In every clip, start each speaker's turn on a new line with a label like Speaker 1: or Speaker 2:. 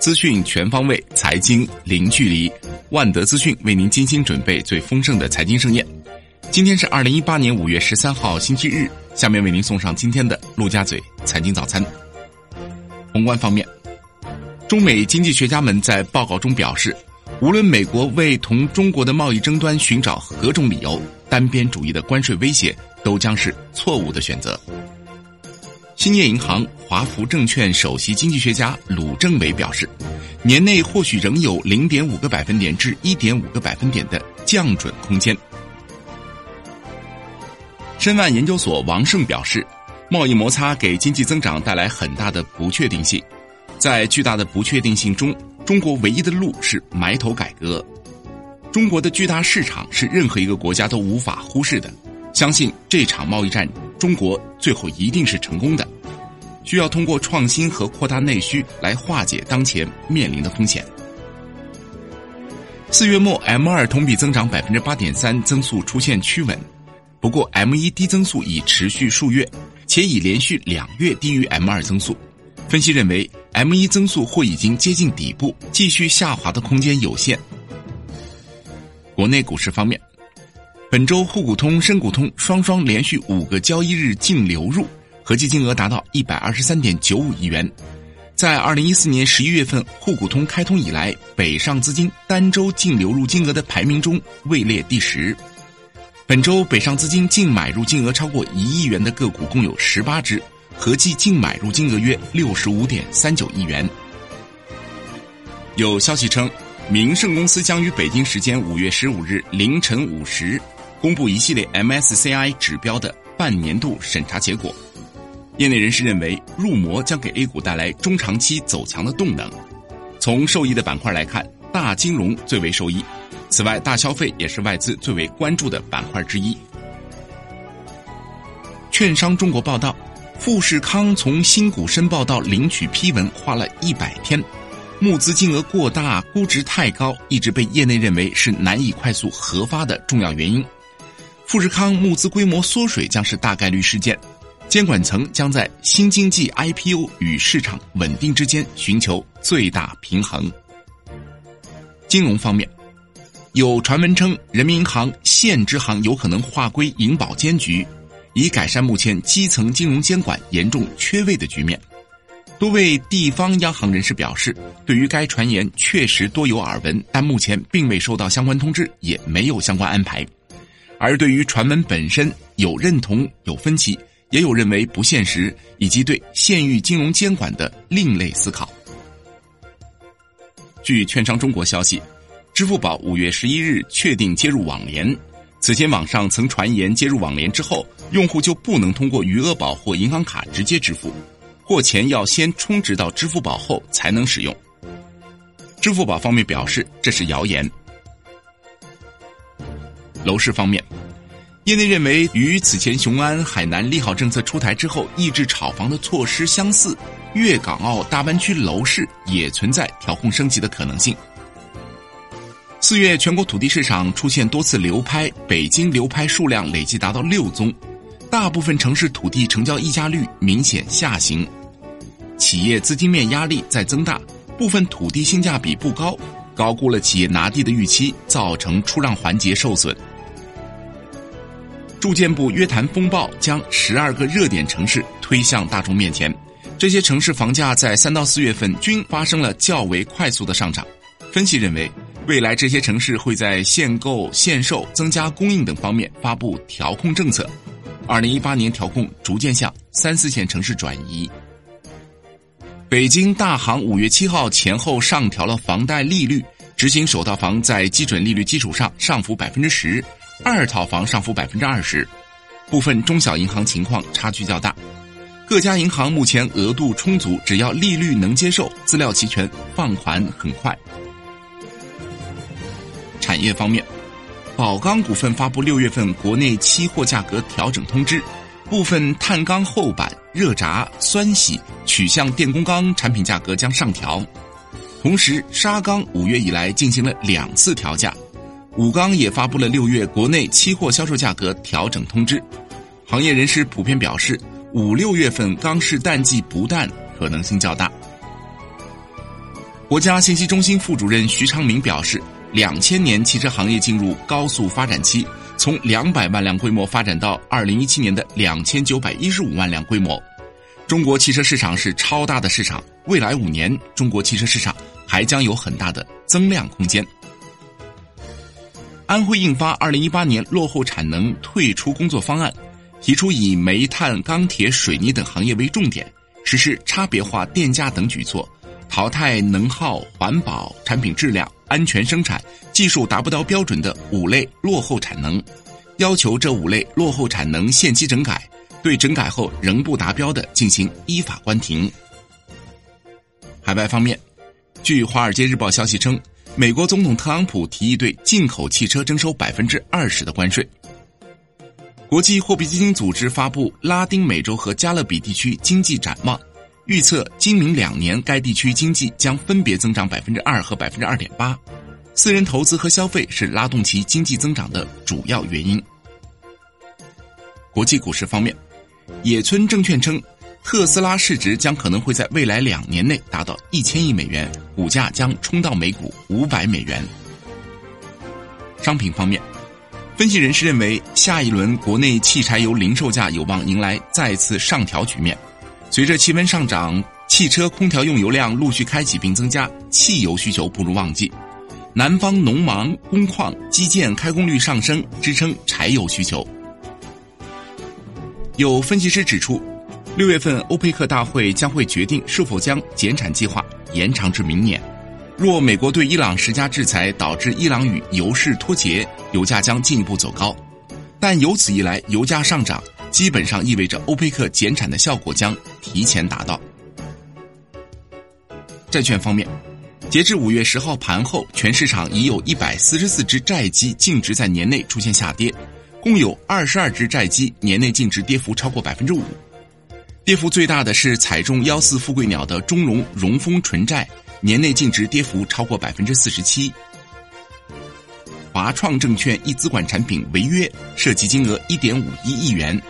Speaker 1: 资讯全方位，财经零距离。万德资讯为您精心准备最丰盛的财经盛宴。今天是二零一八年五月十三号星期日，下面为您送上今天的陆家嘴财经早餐。宏观方面，中美经济学家们在报告中表示，无论美国为同中国的贸易争端寻找何种理由，单边主义的关税威胁都将是错误的选择。兴业银行华福证券首席经济学家鲁政委表示，年内或许仍有零点五个百分点至一点五个百分点的降准空间。申万研究所王胜表示，贸易摩擦给经济增长带来很大的不确定性，在巨大的不确定性中，中国唯一的路是埋头改革。中国的巨大市场是任何一个国家都无法忽视的，相信这场贸易战。中国最后一定是成功的，需要通过创新和扩大内需来化解当前面临的风险。四月末 M 二同比增长百分之八点三，增速出现趋稳，不过 M 一低增速已持续数月，且已连续两月低于 M 二增速。分析认为，M 一增速或已经接近底部，继续下滑的空间有限。国内股市方面。本周沪股通、深股通双双连续五个交易日净流入，合计金额达到一百二十三点九五亿元，在二零一四年十一月份沪股通开通以来，北上资金单周净流入金额的排名中位列第十。本周北上资金净买入金额超过一亿元的个股共有十八只，合计净买入金额约六十五点三九亿元。有消息称，明盛公司将于北京时间五月十五日凌晨五时。公布一系列 MSCI 指标的半年度审查结果，业内人士认为入魔将给 A 股带来中长期走强的动能。从受益的板块来看，大金融最为受益，此外大消费也是外资最为关注的板块之一。券商中国报道，富士康从新股申报到领取批文花了一百天。募资金额过大、估值太高，一直被业内认为是难以快速核发的重要原因。富士康募资规模缩水将是大概率事件，监管层将在新经济 IPO 与市场稳定之间寻求最大平衡。金融方面，有传闻称人民银行现支行有可能划归银保监局，以改善目前基层金融监管严重缺位的局面。多位地方央行人士表示，对于该传言确实多有耳闻，但目前并未收到相关通知，也没有相关安排。而对于传闻本身有认同有分歧，也有认为不现实，以及对县域金融监管的另类思考。据券商中国消息，支付宝五月十一日确定接入网联。此前网上曾传言接入网联之后，用户就不能通过余额宝或银行卡直接支付，或钱要先充值到支付宝后才能使用。支付宝方面表示这是谣言。楼市方面，业内认为与此前雄安、海南利好政策出台之后抑制炒房的措施相似，粤港澳大湾区楼市也存在调控升级的可能性。四月全国土地市场出现多次流拍，北京流拍数量累计达到六宗，大部分城市土地成交溢价率明显下行，企业资金面压力在增大，部分土地性价比不高，高估了企业拿地的预期，造成出让环节受损。住建部约谈风暴将十二个热点城市推向大众面前，这些城市房价在三到四月份均发生了较为快速的上涨。分析认为，未来这些城市会在限购、限售、增加供应等方面发布调控政策。二零一八年调控逐渐向三四线城市转移。北京大行五月七号前后上调了房贷利率，执行首套房在基准利率基础上上浮百分之十。二套房上浮百分之二十，部分中小银行情况差距较大。各家银行目前额度充足，只要利率能接受，资料齐全，放款很快。产业方面，宝钢股份发布六月份国内期货价格调整通知，部分碳钢厚板、热轧、酸洗、取向电工钢产品价格将上调，同时沙钢五月以来进行了两次调价。武钢也发布了六月国内期货销售价格调整通知，行业人士普遍表示，五六月份钢市淡季不淡可能性较大。国家信息中心副主任徐昌明表示，两千年汽车行业进入高速发展期，从两百万辆规模发展到二零一七年的两千九百一十五万辆规模。中国汽车市场是超大的市场，未来五年中国汽车市场还将有很大的增量空间。安徽印发《二零一八年落后产能退出工作方案》。提出以煤炭、钢铁、水泥等行业为重点，实施差别化电价等举措，淘汰能耗、环保、产品质量、安全生产、技术达不到标准的五类落后产能，要求这五类落后产能限期整改，对整改后仍不达标的进行依法关停。海外方面，据《华尔街日报》消息称，美国总统特朗普提议对进口汽车征收百分之二十的关税。国际货币基金组织发布拉丁美洲和加勒比地区经济展望，预测今明两年该地区经济将分别增长百分之二和百分之二点八。私人投资和消费是拉动其经济增长的主要原因。国际股市方面，野村证券称，特斯拉市值将可能会在未来两年内达到一千亿美元，股价将冲到每股五百美元。商品方面。分析人士认为，下一轮国内汽柴油零售价有望迎来再次上调局面。随着气温上涨，汽车空调用油量陆续开启并增加，汽油需求步入旺季。南方农忙、工矿、基建开工率上升，支撑柴油需求。有分析师指出，六月份欧佩克大会将会决定是否将减产计划延长至明年。若美国对伊朗施加制裁，导致伊朗与油市脱节，油价将进一步走高。但由此一来，油价上涨基本上意味着欧佩克减产的效果将提前达到。债券方面，截至五月十号盘后，全市场已有一百四十四只债基净值在年内出现下跌，共有二十二只债基年内净值跌幅超过百分之五。跌幅最大的是踩中幺四富贵鸟的中融融丰纯债。年内净值跌幅超过百分之四十七。华创证券一资管产品违约，涉及金额一点五一亿元，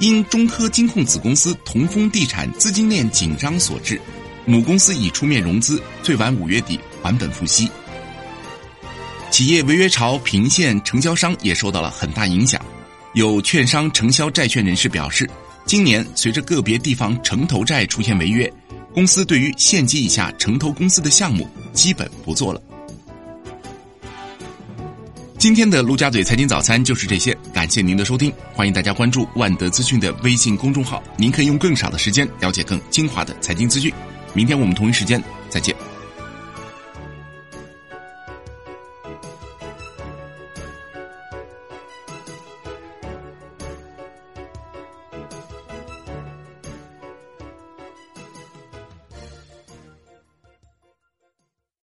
Speaker 1: 因中科金控子公司同丰地产资金链紧张所致，母公司已出面融资，最晚五月底还本付息。企业违约潮频现，承销商也受到了很大影响。有券商承销债券人士表示，今年随着个别地方城投债出现违约。公司对于县级以下城投公司的项目基本不做了。今天的陆家嘴财经早餐就是这些，感谢您的收听，欢迎大家关注万德资讯的微信公众号，您可以用更少的时间了解更精华的财经资讯。明天我们同一时间再见。